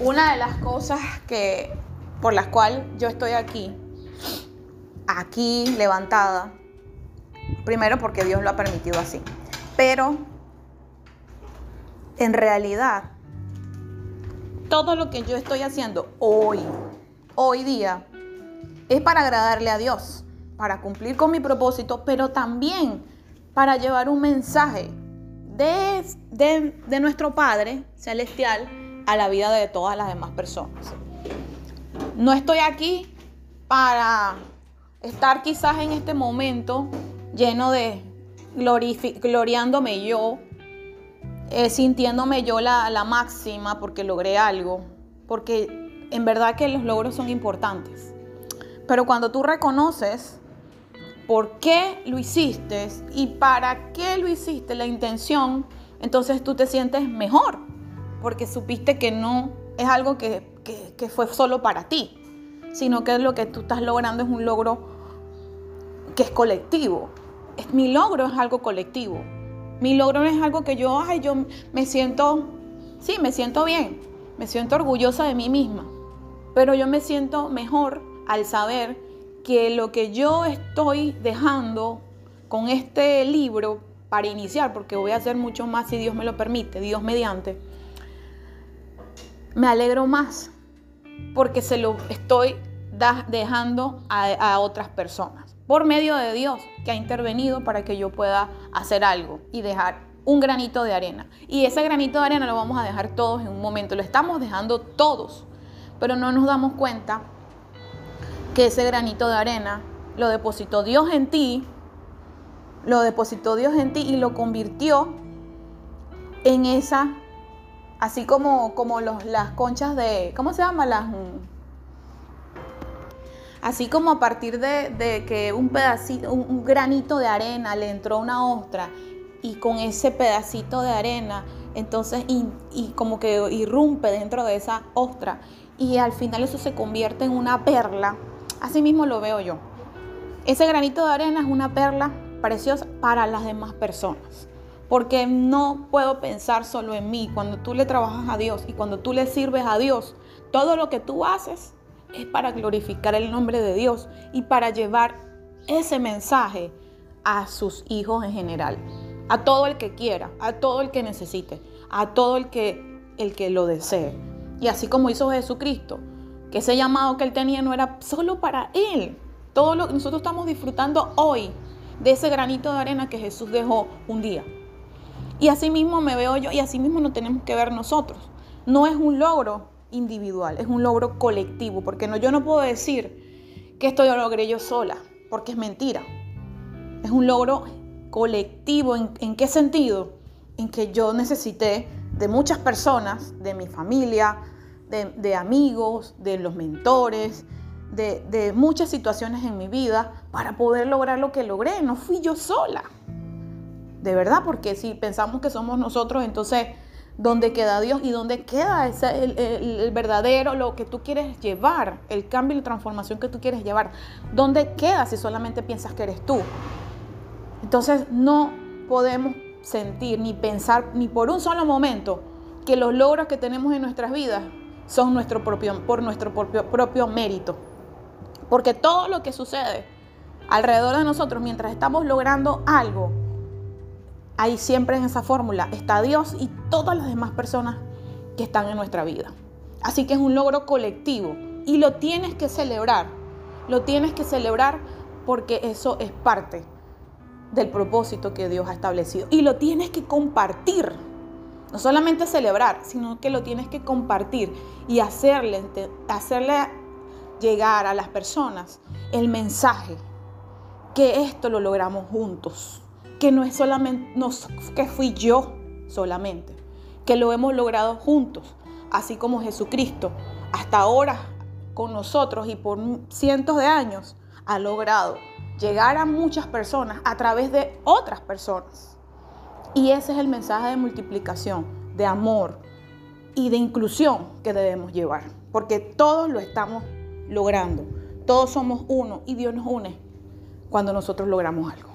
una de las cosas que por las cuales yo estoy aquí, aquí levantada, primero porque Dios lo ha permitido así, pero en realidad todo lo que yo estoy haciendo hoy, hoy día, es para agradarle a Dios, para cumplir con mi propósito, pero también para llevar un mensaje de, de, nuestro Padre Celestial a la vida de todas las demás personas. No estoy aquí para estar quizás en este momento lleno de gloriándome yo, eh, sintiéndome yo la, la máxima porque logré algo, porque en verdad que los logros son importantes. Pero cuando tú reconoces por qué lo hiciste y para qué lo hiciste, la intención, entonces tú te sientes mejor, porque supiste que no es algo que, fue solo para ti, sino que lo que tú estás logrando es un logro que es colectivo. Es, mi logro es algo colectivo. Mi logro es algo que yo, ay, yo me siento, sí, me siento bien, me siento orgullosa de mí misma, pero yo me siento mejor al saber que lo que yo estoy dejando con este libro para iniciar, porque voy a hacer mucho más si Dios me lo permite, Dios mediante, me alegro más porque se lo estoy dejando a, otras personas por medio de Dios que ha intervenido para que yo pueda hacer algo y dejar un granito de arena. Y ese granito de arena lo vamos a dejar todos en un momento, lo estamos dejando todos, pero no nos damos cuenta que ese granito de arena lo depositó Dios en ti, lo depositó Dios en ti y lo convirtió en esa, así como, como las conchas de, ¿cómo se llama? Las, así como a partir de, que un pedacito, un, granito de arena le entró una ostra y con ese pedacito de arena, entonces, y, y como que irrumpe dentro de esa ostra y al final eso se convierte en una perla Así mismo lo veo yo. Ese granito de arena es una perla preciosa para las demás personas. Porque no puedo pensar solo en mí. Cuando tú le trabajas a Dios y cuando tú le sirves a Dios, todo lo que tú haces es para glorificar el nombre de Dios y para llevar ese mensaje a sus hijos en general. A todo el que quiera, a todo el que necesite, a todo el que, el que lo desee. Y así como hizo Jesucristo, que ese llamado que él tenía no era solo para él. Todo lo nosotros estamos disfrutando hoy de ese granito de arena que Jesús dejó un día. Y así mismo me veo yo y así mismo nos tenemos que ver nosotros. No es un logro individual, es un logro colectivo, porque no, yo no puedo decir que esto lo logré yo sola, porque es mentira. Es un logro colectivo. ¿En, en qué sentido? En que yo necesité de muchas personas, de mi familia, de, amigos, de los mentores, de, muchas situaciones en mi vida para poder lograr lo que logré. No fui yo sola. De verdad, porque si pensamos que somos nosotros, entonces, ¿dónde queda Dios y dónde queda ese, el, verdadero, lo que tú quieres llevar, el cambio y la transformación que tú quieres llevar? ¿Dónde queda si solamente piensas que eres tú? Entonces, no podemos sentir ni pensar ni por un solo momento que los logros que tenemos en nuestras vidas son nuestro propio, por nuestro propio, propio mérito. Porque todo lo que sucede alrededor de nosotros mientras estamos logrando algo, ahí siempre en esa fórmula está Dios y todas las demás personas que están en nuestra vida. Así que es un logro colectivo y lo tienes que celebrar. Lo tienes que celebrar porque eso es parte del propósito que Dios ha establecido. Y lo tienes que compartir no solamente celebrar, sino que lo tienes que compartir y hacerle, hacerle llegar a las personas el mensaje que esto lo logramos juntos, que no es solamente que fui yo solamente, que lo hemos logrado juntos, así como Jesucristo hasta ahora con nosotros y por cientos de años ha logrado llegar a muchas personas a través de otras personas. Y ese es el mensaje de multiplicación, de amor y de inclusión que debemos llevar. Porque todos lo estamos logrando. Todos somos uno y Dios nos une cuando nosotros logramos algo.